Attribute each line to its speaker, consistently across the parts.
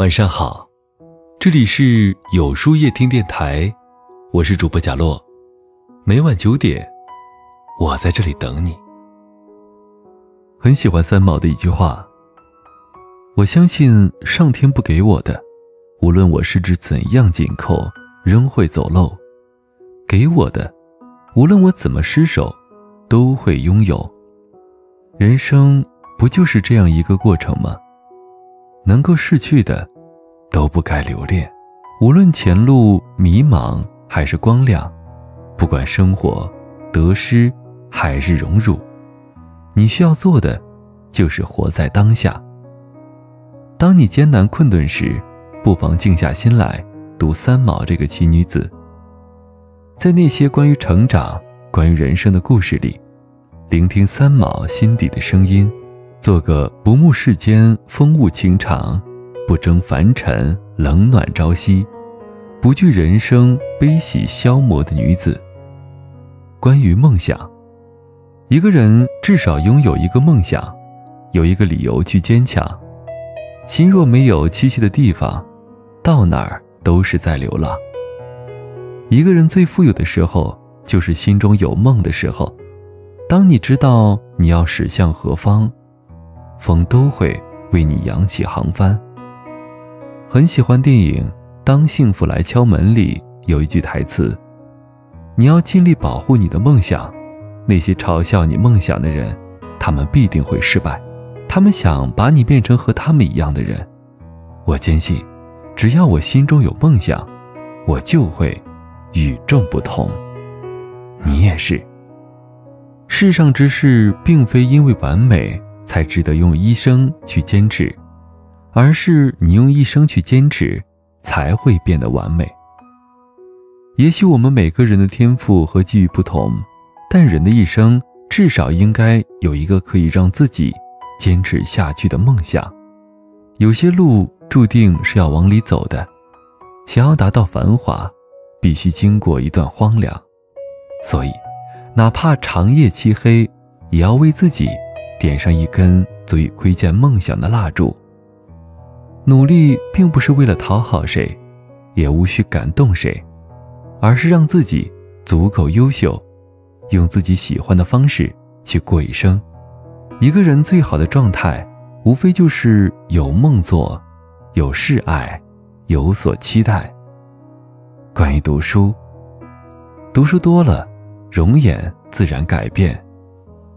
Speaker 1: 晚上好，这里是有书夜听电台，我是主播贾洛，每晚九点，我在这里等你。很喜欢三毛的一句话：“我相信上天不给我的，无论我是指怎样紧扣，仍会走漏；给我的，无论我怎么失手，都会拥有。人生不就是这样一个过程吗？能够逝去的。”都不该留恋，无论前路迷茫还是光亮，不管生活得失还是荣辱，你需要做的就是活在当下。当你艰难困顿时，不妨静下心来读三毛这个奇女子。在那些关于成长、关于人生的故事里，聆听三毛心底的声音，做个不慕世间风物情长。不争凡尘冷暖朝夕，不惧人生悲喜消磨的女子。关于梦想，一个人至少拥有一个梦想，有一个理由去坚强。心若没有栖息的地方，到哪儿都是在流浪。一个人最富有的时候，就是心中有梦的时候。当你知道你要驶向何方，风都会为你扬起航帆。很喜欢电影《当幸福来敲门》里有一句台词：“你要尽力保护你的梦想，那些嘲笑你梦想的人，他们必定会失败。他们想把你变成和他们一样的人。我坚信，只要我心中有梦想，我就会与众不同。你也是。世上之事，并非因为完美才值得用一生去坚持。”而是你用一生去坚持，才会变得完美。也许我们每个人的天赋和机遇不同，但人的一生至少应该有一个可以让自己坚持下去的梦想。有些路注定是要往里走的，想要达到繁华，必须经过一段荒凉。所以，哪怕长夜漆黑，也要为自己点上一根足以窥见梦想的蜡烛。努力并不是为了讨好谁，也无需感动谁，而是让自己足够优秀，用自己喜欢的方式去过一生。一个人最好的状态，无非就是有梦做，有事爱，有所期待。关于读书，读书多了，容颜自然改变。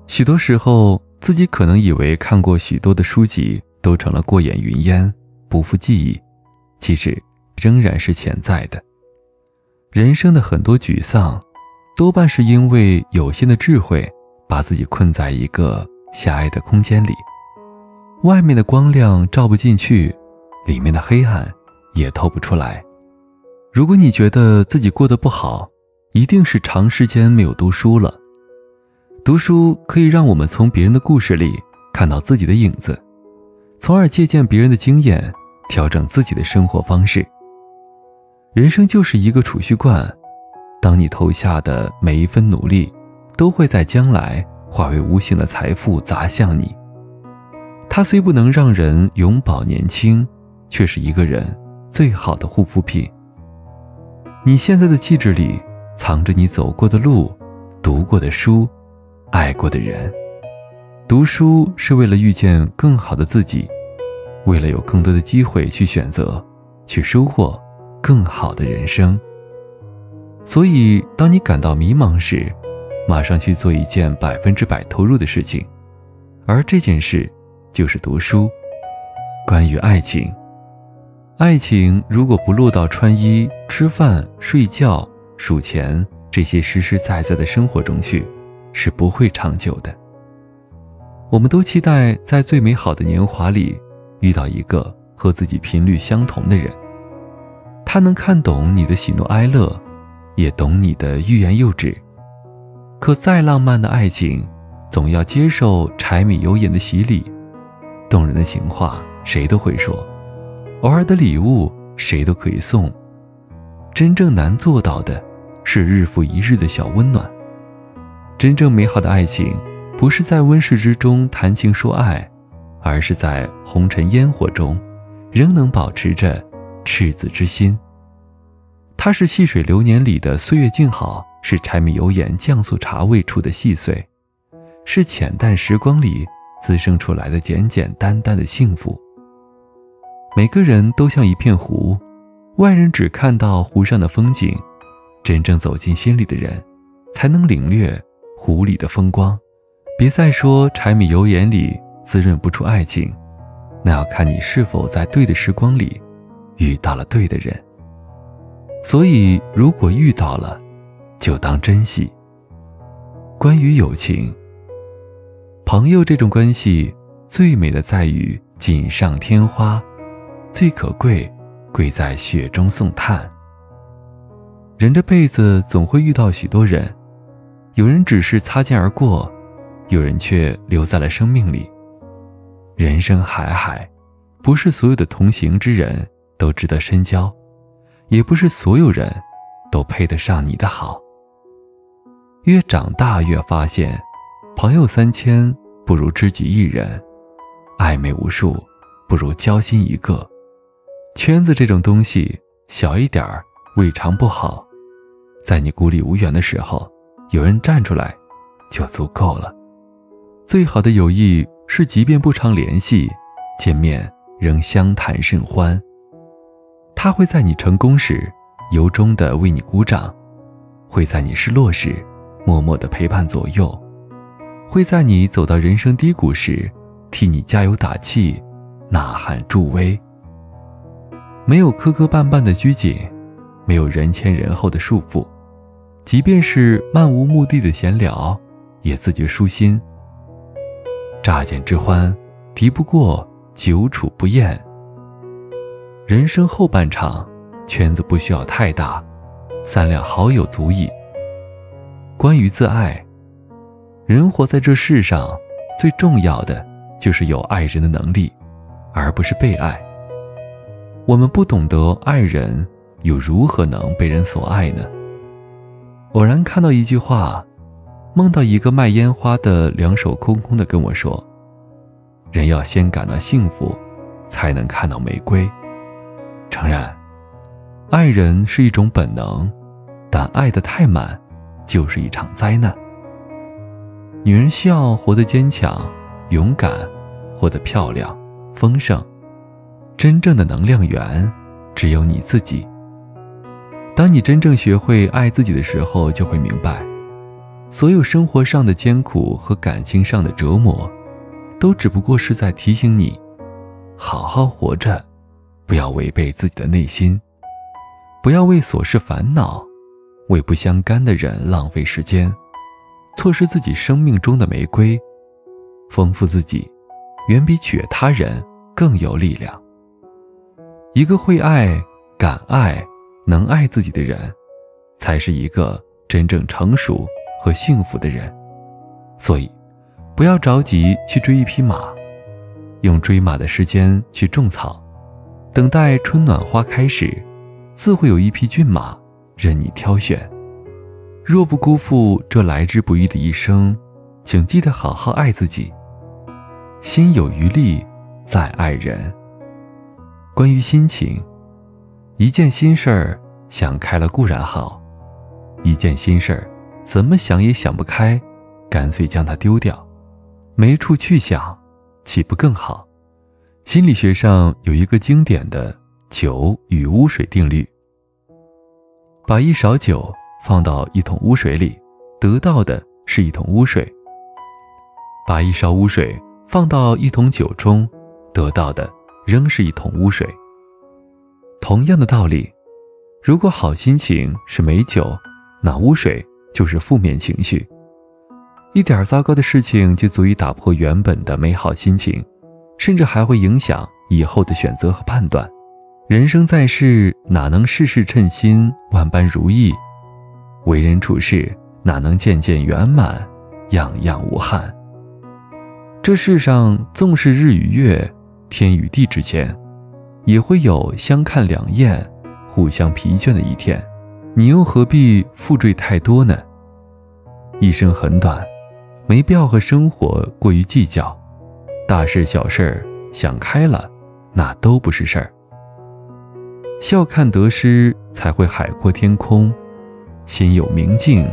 Speaker 1: 许多时候，自己可能以为看过许多的书籍，都成了过眼云烟。不复记忆，其实仍然是潜在的。人生的很多沮丧，多半是因为有限的智慧把自己困在一个狭隘的空间里，外面的光亮照不进去，里面的黑暗也透不出来。如果你觉得自己过得不好，一定是长时间没有读书了。读书可以让我们从别人的故事里看到自己的影子，从而借鉴别人的经验。调整自己的生活方式。人生就是一个储蓄罐，当你投下的每一分努力，都会在将来化为无形的财富砸向你。它虽不能让人永葆年轻，却是一个人最好的护肤品。你现在的气质里，藏着你走过的路，读过的书，爱过的人。读书是为了遇见更好的自己。为了有更多的机会去选择，去收获更好的人生。所以，当你感到迷茫时，马上去做一件百分之百投入的事情，而这件事就是读书。关于爱情，爱情如果不落到穿衣、吃饭、睡觉、数钱这些实实在在的生活中去，是不会长久的。我们都期待在最美好的年华里。遇到一个和自己频率相同的人，他能看懂你的喜怒哀乐，也懂你的欲言又止。可再浪漫的爱情，总要接受柴米油盐的洗礼。动人的情话谁都会说，偶尔的礼物谁都可以送。真正难做到的，是日复一日的小温暖。真正美好的爱情，不是在温室之中谈情说爱。而是在红尘烟火中，仍能保持着赤子之心。它是细水流年里的岁月静好，是柴米油盐酱醋茶味处的细碎，是浅淡时光里滋生出来的简简单单的幸福。每个人都像一片湖，外人只看到湖上的风景，真正走进心里的人，才能领略湖里的风光。别再说柴米油盐里。滋润不出爱情，那要看你是否在对的时光里遇到了对的人。所以，如果遇到了，就当珍惜。关于友情，朋友这种关系最美的在于锦上添花，最可贵贵在雪中送炭。人这辈子总会遇到许多人，有人只是擦肩而过，有人却留在了生命里。人生海海，不是所有的同行之人都值得深交，也不是所有人都配得上你的好。越长大越发现，朋友三千不如知己一人，暧昧无数不如交心一个。圈子这种东西，小一点儿未尝不好，在你孤立无援的时候，有人站出来，就足够了。最好的友谊。是，即便不常联系，见面仍相谈甚欢。他会在你成功时，由衷的为你鼓掌；会在你失落时，默默的陪伴左右；会在你走到人生低谷时，替你加油打气、呐喊助威。没有磕磕绊绊的拘谨，没有人前人后的束缚，即便是漫无目的的闲聊，也自觉舒心。乍见之欢，敌不过久处不厌。人生后半场，圈子不需要太大，三两好友足矣。关于自爱，人活在这世上，最重要的就是有爱人的能力，而不是被爱。我们不懂得爱人，又如何能被人所爱呢？偶然看到一句话。梦到一个卖烟花的，两手空空的跟我说：“人要先感到幸福，才能看到玫瑰。”诚然，爱人是一种本能，但爱得太满，就是一场灾难。女人需要活得坚强、勇敢，活得漂亮、丰盛。真正的能量源，只有你自己。当你真正学会爱自己的时候，就会明白。所有生活上的艰苦和感情上的折磨，都只不过是在提醒你，好好活着，不要违背自己的内心，不要为琐事烦恼，为不相干的人浪费时间，错失自己生命中的玫瑰，丰富自己，远比取悦他人更有力量。一个会爱、敢爱、能爱自己的人，才是一个真正成熟。和幸福的人，所以，不要着急去追一匹马，用追马的时间去种草，等待春暖花开时，自会有一匹骏马任你挑选。若不辜负这来之不易的一生，请记得好好爱自己。心有余力再爱人。关于心情，一件心事儿想开了固然好，一件心事儿。怎么想也想不开，干脆将它丢掉，没处去想，岂不更好？心理学上有一个经典的酒与污水定律：把一勺酒放到一桶污水里，得到的是一桶污水；把一勺污水放到一桶酒中，得到的仍是一桶污水。同样的道理，如果好心情是美酒，那污水。就是负面情绪，一点糟糕的事情就足以打破原本的美好心情，甚至还会影响以后的选择和判断。人生在世，哪能事事称心、万般如意？为人处事，哪能件件圆满、样样无憾？这世上纵是日与月、天与地之间，也会有相看两厌、互相疲倦的一天。你又何必负坠太多呢？一生很短，没必要和生活过于计较。大事小事想开了，那都不是事儿。笑看得失，才会海阔天空；心有明镜，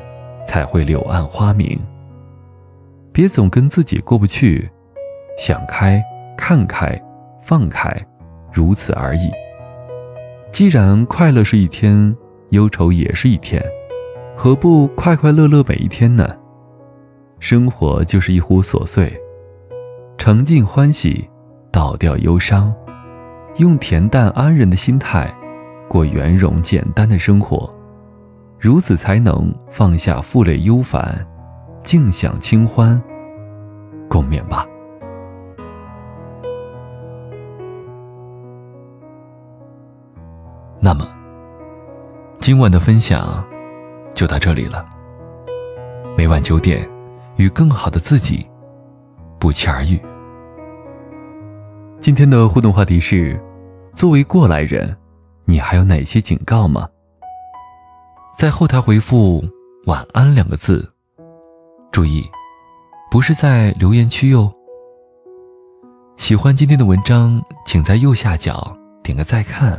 Speaker 1: 才会柳暗花明。别总跟自己过不去，想开、看开、放开，如此而已。既然快乐是一天，忧愁也是一天，何不快快乐乐每一天呢？生活就是一壶琐碎，盛尽欢喜，倒掉忧伤，用恬淡安然的心态过圆融简单的生活，如此才能放下负累忧烦，静享清欢。共勉吧。那么，今晚的分享就到这里了。每晚九点，与更好的自己不期而遇。今天的互动话题是：作为过来人，你还有哪些警告吗？在后台回复“晚安”两个字，注意，不是在留言区哟。喜欢今天的文章，请在右下角点个再看。